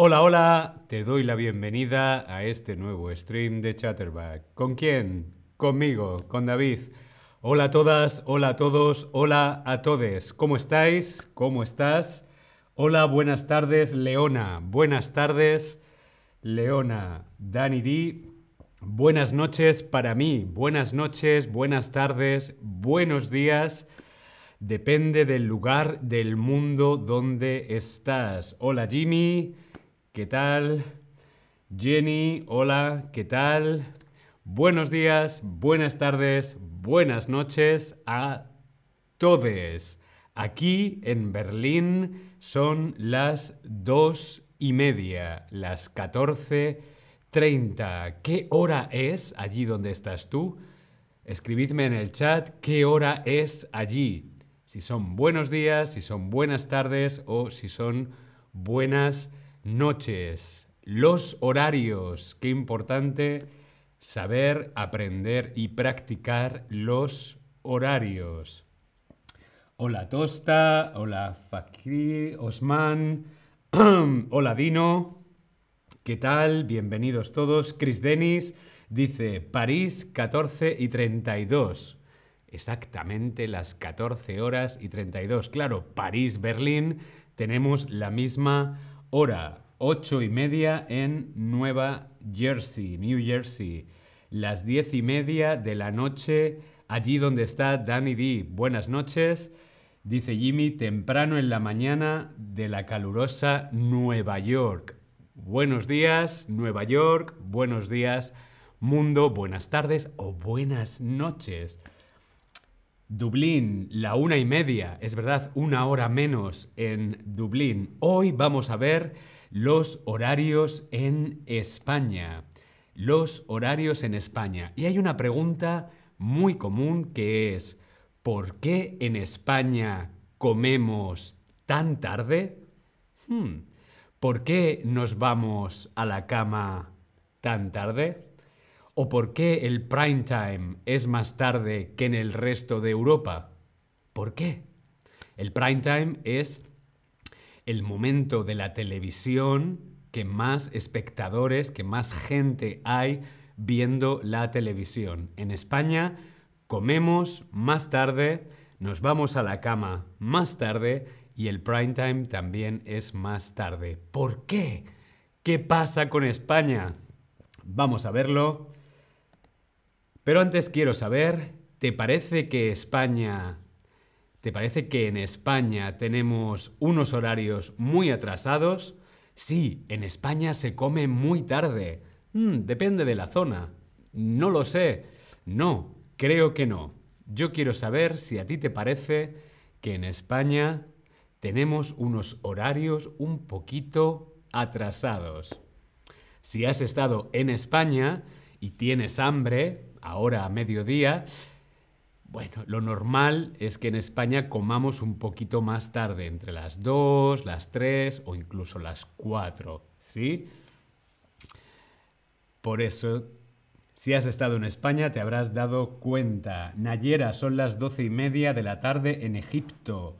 Hola, hola, te doy la bienvenida a este nuevo stream de Chatterback. ¿Con quién? Conmigo, con David. Hola a todas, hola a todos, hola a todes. ¿Cómo estáis? ¿Cómo estás? Hola, buenas tardes, Leona. Buenas tardes, Leona. Dani D. Buenas noches para mí. Buenas noches, buenas tardes, buenos días. Depende del lugar del mundo donde estás. Hola Jimmy. ¿Qué tal? Jenny, hola, ¿qué tal? Buenos días, buenas tardes, buenas noches a todos. Aquí en Berlín son las dos y media, las 14.30. ¿Qué hora es allí donde estás tú? Escribidme en el chat qué hora es allí. Si son buenos días, si son buenas tardes o si son buenas noches, los horarios. Qué importante saber, aprender y practicar los horarios. Hola Tosta, hola Fakir, Osman, hola Dino, ¿qué tal? Bienvenidos todos. Chris Dennis dice París 14 y 32. Exactamente las 14 horas y 32. Claro, París-Berlín tenemos la misma hora, ocho y media en Nueva Jersey, New Jersey. Las diez y media de la noche, allí donde está Danny D. Buenas noches. Dice Jimmy, temprano en la mañana de la calurosa Nueva York. Buenos días, Nueva York. Buenos días, mundo. Buenas tardes o buenas noches. Dublín, la una y media, es verdad, una hora menos en Dublín. Hoy vamos a ver los horarios en España. Los horarios en España. Y hay una pregunta muy común que es, ¿por qué en España comemos tan tarde? Hmm, ¿Por qué nos vamos a la cama tan tarde? ¿O por qué el prime time es más tarde que en el resto de Europa? ¿Por qué? El prime time es el momento de la televisión que más espectadores, que más gente hay viendo la televisión. En España comemos más tarde, nos vamos a la cama más tarde y el prime time también es más tarde. ¿Por qué? ¿Qué pasa con España? Vamos a verlo. Pero antes quiero saber, ¿te parece que España... ¿Te parece que en España tenemos unos horarios muy atrasados? Sí, en España se come muy tarde. Mm, depende de la zona. No lo sé. No, creo que no. Yo quiero saber si a ti te parece que en España tenemos unos horarios un poquito atrasados. Si has estado en España y tienes hambre, ahora a mediodía, bueno, lo normal es que en España comamos un poquito más tarde, entre las 2, las 3 o incluso las 4, ¿sí? Por eso, si has estado en España, te habrás dado cuenta. Nayera, son las 12 y media de la tarde en Egipto,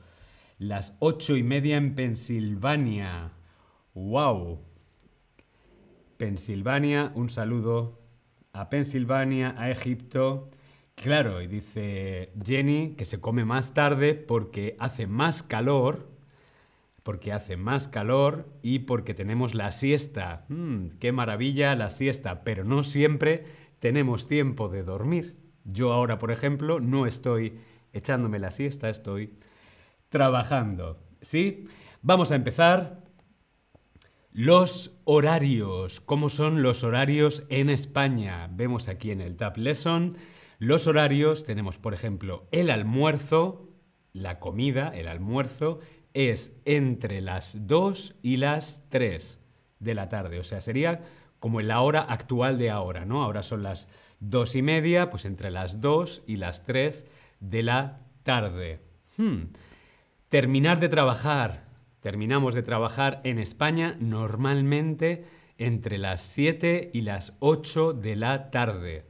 las 8 y media en Pensilvania. ¡Wow! Pensilvania, un saludo a Pensilvania, a Egipto. Claro, y dice Jenny que se come más tarde porque hace más calor, porque hace más calor y porque tenemos la siesta. Mm, ¡Qué maravilla la siesta! Pero no siempre tenemos tiempo de dormir. Yo ahora, por ejemplo, no estoy echándome la siesta, estoy trabajando. ¿Sí? Vamos a empezar. Los horarios. ¿Cómo son los horarios en España? Vemos aquí en el Tab Lesson. Los horarios tenemos, por ejemplo, el almuerzo, la comida, el almuerzo, es entre las 2 y las 3 de la tarde. O sea, sería como en la hora actual de ahora, ¿no? Ahora son las 2 y media, pues entre las 2 y las 3 de la tarde. Hmm. Terminar de trabajar Terminamos de trabajar en España normalmente entre las 7 y las 8 de la tarde.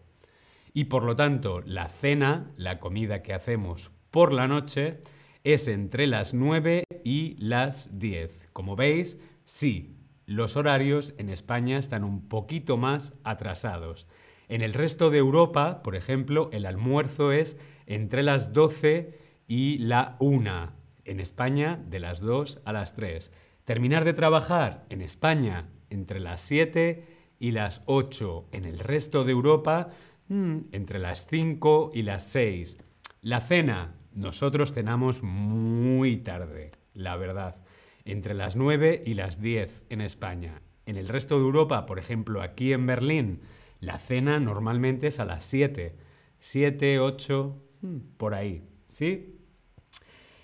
Y por lo tanto, la cena, la comida que hacemos por la noche, es entre las 9 y las 10. Como veis, sí, los horarios en España están un poquito más atrasados. En el resto de Europa, por ejemplo, el almuerzo es entre las 12 y la 1. En España, de las 2 a las 3. Terminar de trabajar en España entre las 7 y las 8. En el resto de Europa, mm, entre las 5 y las 6. La cena, nosotros cenamos muy tarde, la verdad entre las 9 y las 10 en España. En el resto de Europa, por ejemplo, aquí en Berlín, la cena normalmente es a las 7. 7, 8, por ahí. ¿Sí?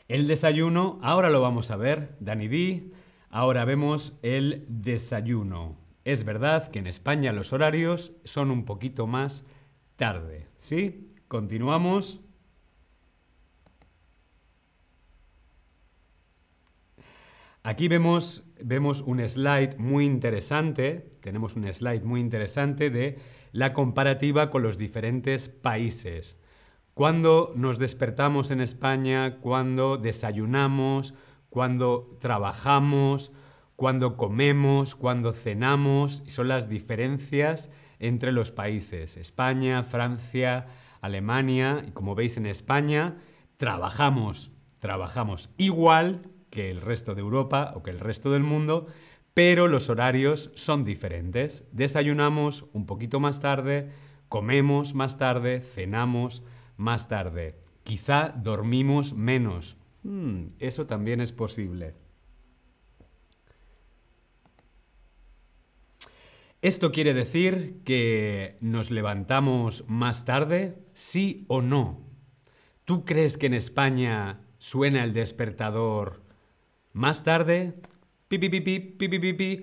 El desayuno, ahora lo vamos a ver, Dani D. Ahora vemos el desayuno. Es verdad que en España los horarios son un poquito más tarde. ¿Sí? Continuamos. Aquí vemos, vemos un slide muy interesante, tenemos un slide muy interesante de la comparativa con los diferentes países. Cuando nos despertamos en España, cuando desayunamos, cuando trabajamos, cuando comemos, cuando cenamos, son las diferencias entre los países. España, Francia, Alemania, y como veis en España, trabajamos, trabajamos igual que el resto de Europa o que el resto del mundo, pero los horarios son diferentes. Desayunamos un poquito más tarde, comemos más tarde, cenamos más tarde. Quizá dormimos menos. Hmm, eso también es posible. ¿Esto quiere decir que nos levantamos más tarde? ¿Sí o no? ¿Tú crees que en España suena el despertador más tarde, pi, pi, pi, pi, pi, pi,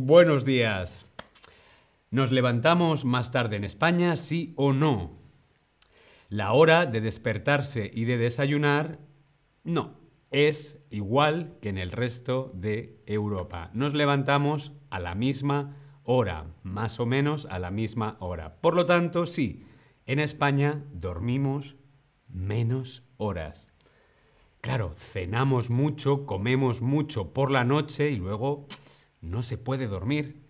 buenos días. ¿Nos levantamos más tarde en España, sí o no? La hora de despertarse y de desayunar, no, es igual que en el resto de Europa. Nos levantamos a la misma hora, más o menos a la misma hora. Por lo tanto, sí, en España dormimos menos horas. Claro, cenamos mucho, comemos mucho por la noche y luego no se puede dormir.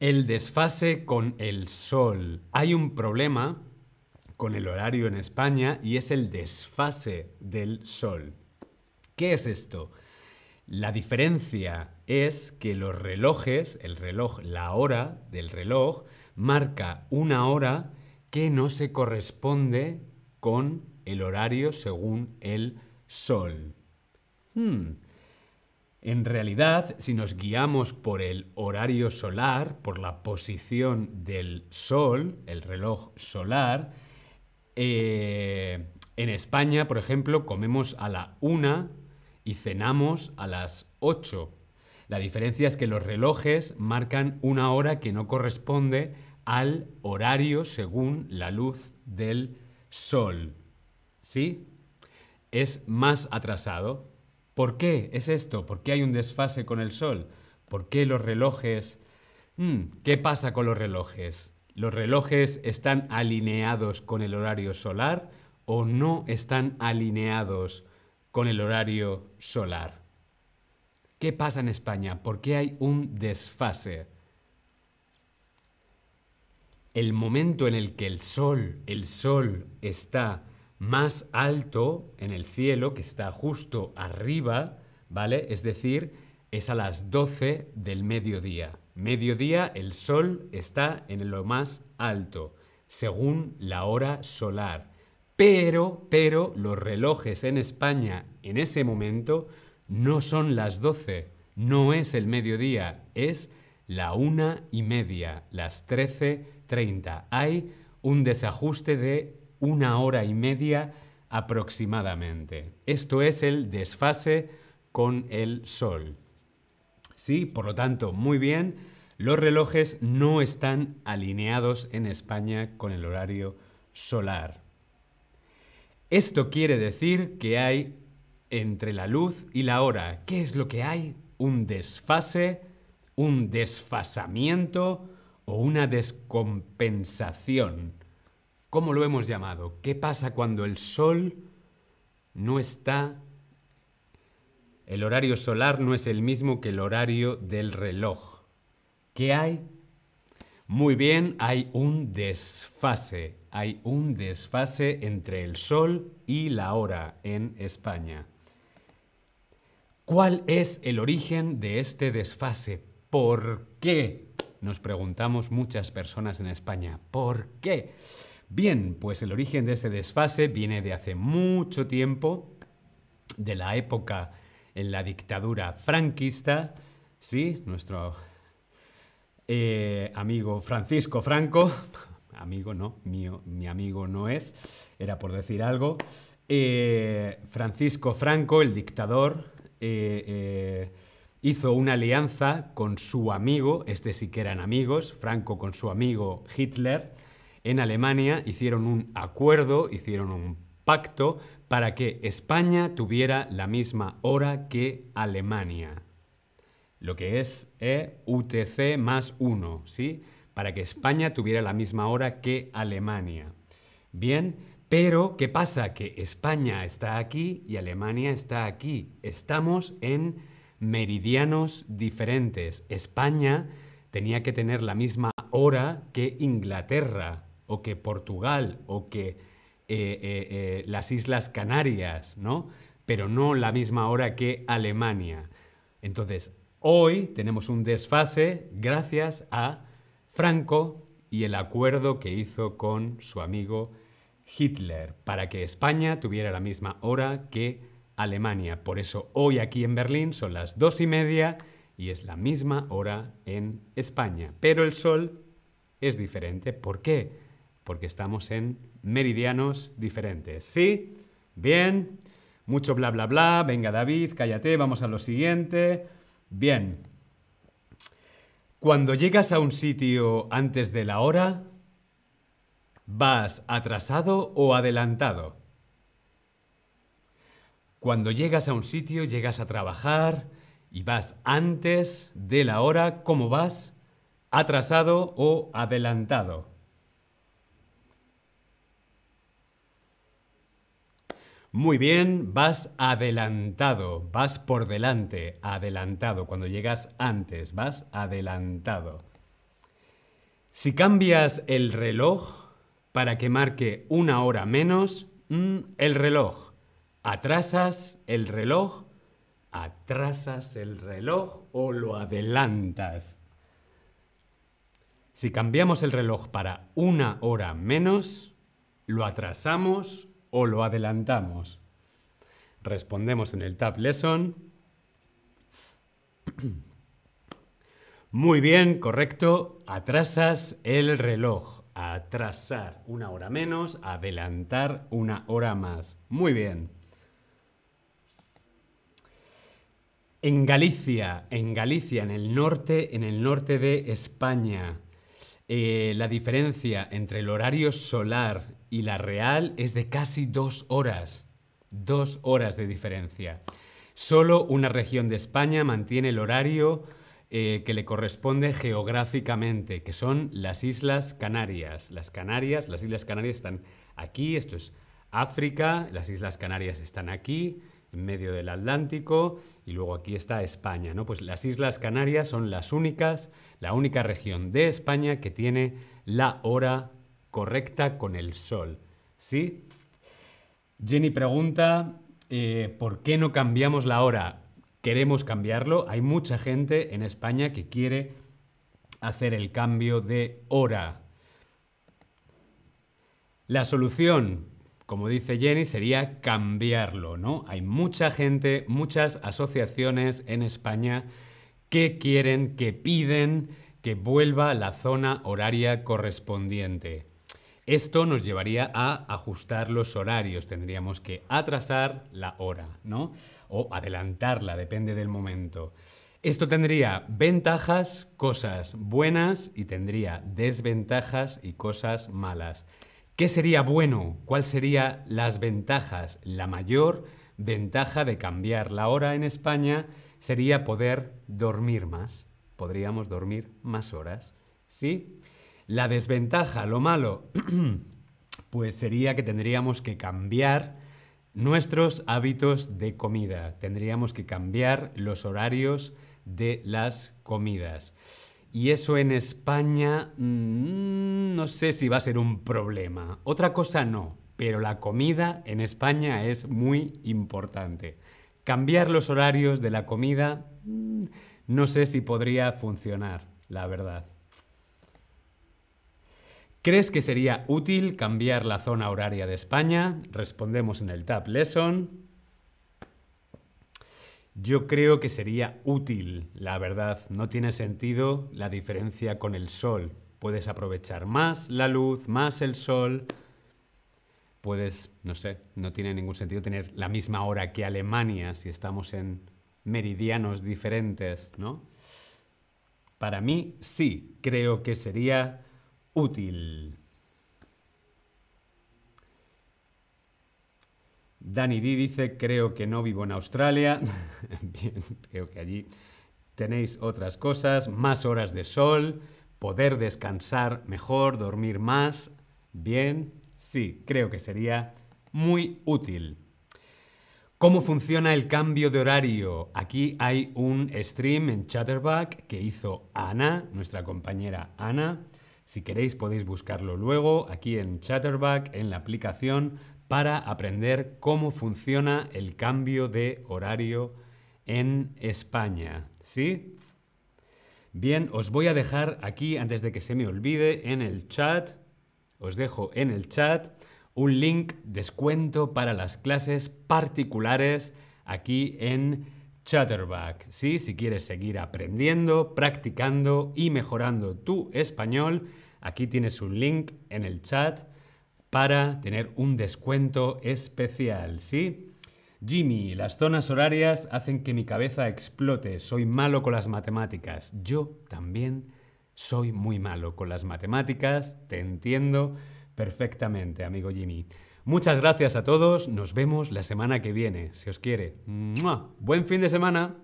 El desfase con el sol. Hay un problema con el horario en España y es el desfase del sol. ¿Qué es esto? La diferencia es que los relojes, el reloj, la hora del reloj, marca una hora que no se corresponde con el horario según el sol. Hmm. En realidad, si nos guiamos por el horario solar, por la posición del sol, el reloj solar, eh, en España, por ejemplo, comemos a la una y cenamos a las 8. La diferencia es que los relojes marcan una hora que no corresponde al horario según la luz del sol. ¿Sí? Es más atrasado. ¿Por qué es esto? ¿Por qué hay un desfase con el sol? ¿Por qué los relojes... Hmm, ¿Qué pasa con los relojes? ¿Los relojes están alineados con el horario solar o no están alineados con el horario solar? ¿Qué pasa en España? ¿Por qué hay un desfase? el momento en el que el sol, el sol está más alto en el cielo, que está justo arriba, ¿vale? Es decir, es a las 12 del mediodía. Mediodía el sol está en lo más alto, según la hora solar. Pero, pero los relojes en España en ese momento no son las 12, no es el mediodía, es la una y media, las 13 30. Hay un desajuste de una hora y media aproximadamente. Esto es el desfase con el sol. Sí, por lo tanto, muy bien, los relojes no están alineados en España con el horario solar. Esto quiere decir que hay entre la luz y la hora. ¿Qué es lo que hay? Un desfase, un desfasamiento, o una descompensación. ¿Cómo lo hemos llamado? ¿Qué pasa cuando el sol no está El horario solar no es el mismo que el horario del reloj. ¿Qué hay? Muy bien, hay un desfase. Hay un desfase entre el sol y la hora en España. ¿Cuál es el origen de este desfase? ¿Por qué? Nos preguntamos muchas personas en España. ¿Por qué? Bien, pues el origen de este desfase viene de hace mucho tiempo, de la época en la dictadura franquista, ¿sí? Nuestro eh, amigo Francisco Franco, amigo no, mío, mi amigo no es, era por decir algo, eh, Francisco Franco, el dictador, eh, hizo una alianza con su amigo, este sí que eran amigos, Franco con su amigo Hitler, en Alemania hicieron un acuerdo, hicieron un pacto para que España tuviera la misma hora que Alemania. Lo que es eh, UTC más 1, ¿sí? Para que España tuviera la misma hora que Alemania. Bien, pero ¿qué pasa? Que España está aquí y Alemania está aquí. Estamos en meridianos diferentes. España tenía que tener la misma hora que Inglaterra o que Portugal o que eh, eh, eh, las Islas Canarias, ¿no? Pero no la misma hora que Alemania. Entonces, hoy tenemos un desfase gracias a Franco y el acuerdo que hizo con su amigo Hitler para que España tuviera la misma hora que Alemania. Por eso hoy aquí en Berlín son las dos y media y es la misma hora en España. Pero el sol es diferente. ¿Por qué? Porque estamos en meridianos diferentes. ¿Sí? Bien. Mucho bla bla bla. Venga David, cállate, vamos a lo siguiente. Bien. Cuando llegas a un sitio antes de la hora, ¿vas atrasado o adelantado? Cuando llegas a un sitio, llegas a trabajar y vas antes de la hora, ¿cómo vas? ¿Atrasado o adelantado? Muy bien, vas adelantado, vas por delante, adelantado. Cuando llegas antes, vas adelantado. Si cambias el reloj para que marque una hora menos, mm, el reloj. ¿Atrasas el reloj? ¿Atrasas el reloj o lo adelantas? Si cambiamos el reloj para una hora menos, ¿lo atrasamos o lo adelantamos? Respondemos en el Tab Lesson. Muy bien, correcto. Atrasas el reloj. Atrasar una hora menos, adelantar una hora más. Muy bien. En Galicia, en Galicia, en el norte, en el norte de España, eh, la diferencia entre el horario solar y la real es de casi dos horas. Dos horas de diferencia. Solo una región de España mantiene el horario eh, que le corresponde geográficamente, que son las Islas Canarias. Las Canarias, las Islas Canarias están aquí, esto es África, las Islas Canarias están aquí, en medio del Atlántico, y luego aquí está España, ¿no? Pues las Islas Canarias son las únicas, la única región de España que tiene la hora correcta con el sol. ¿Sí? Jenny pregunta, eh, ¿por qué no cambiamos la hora? Queremos cambiarlo. Hay mucha gente en España que quiere hacer el cambio de hora. La solución, como dice Jenny, sería cambiarlo, ¿no? Hay mucha gente, muchas asociaciones en España que quieren, que piden que vuelva la zona horaria correspondiente. Esto nos llevaría a ajustar los horarios, tendríamos que atrasar la hora, ¿no? O adelantarla, depende del momento. Esto tendría ventajas, cosas buenas y tendría desventajas y cosas malas. ¿Qué sería bueno? ¿Cuáles serían las ventajas? La mayor ventaja de cambiar la hora en España sería poder dormir más. Podríamos dormir más horas. ¿Sí? La desventaja, lo malo, pues sería que tendríamos que cambiar nuestros hábitos de comida. Tendríamos que cambiar los horarios de las comidas. Y eso en España mm, no sé si va a ser un problema. Otra cosa no, pero la comida en España es muy importante. Cambiar los horarios de la comida mm, no sé si podría funcionar, la verdad. ¿Crees que sería útil cambiar la zona horaria de España? Respondemos en el Tab Lesson. Yo creo que sería útil, la verdad. No tiene sentido la diferencia con el sol. Puedes aprovechar más la luz, más el sol. Puedes, no sé, no tiene ningún sentido tener la misma hora que Alemania si estamos en meridianos diferentes, ¿no? Para mí sí, creo que sería útil. Dani D dice, creo que no vivo en Australia. Bien, creo que allí tenéis otras cosas, más horas de sol, poder descansar mejor, dormir más. Bien, sí, creo que sería muy útil. ¿Cómo funciona el cambio de horario? Aquí hay un stream en Chatterback que hizo Ana, nuestra compañera Ana. Si queréis podéis buscarlo luego aquí en Chatterback, en la aplicación para aprender cómo funciona el cambio de horario en España. ¿Sí? Bien, os voy a dejar aquí, antes de que se me olvide, en el chat, os dejo en el chat un link descuento para las clases particulares aquí en Chatterback. ¿Sí? Si quieres seguir aprendiendo, practicando y mejorando tu español, aquí tienes un link en el chat para tener un descuento especial, ¿sí? Jimmy, las zonas horarias hacen que mi cabeza explote. Soy malo con las matemáticas. Yo también soy muy malo con las matemáticas. Te entiendo perfectamente, amigo Jimmy. Muchas gracias a todos. Nos vemos la semana que viene, si os quiere. Buen fin de semana.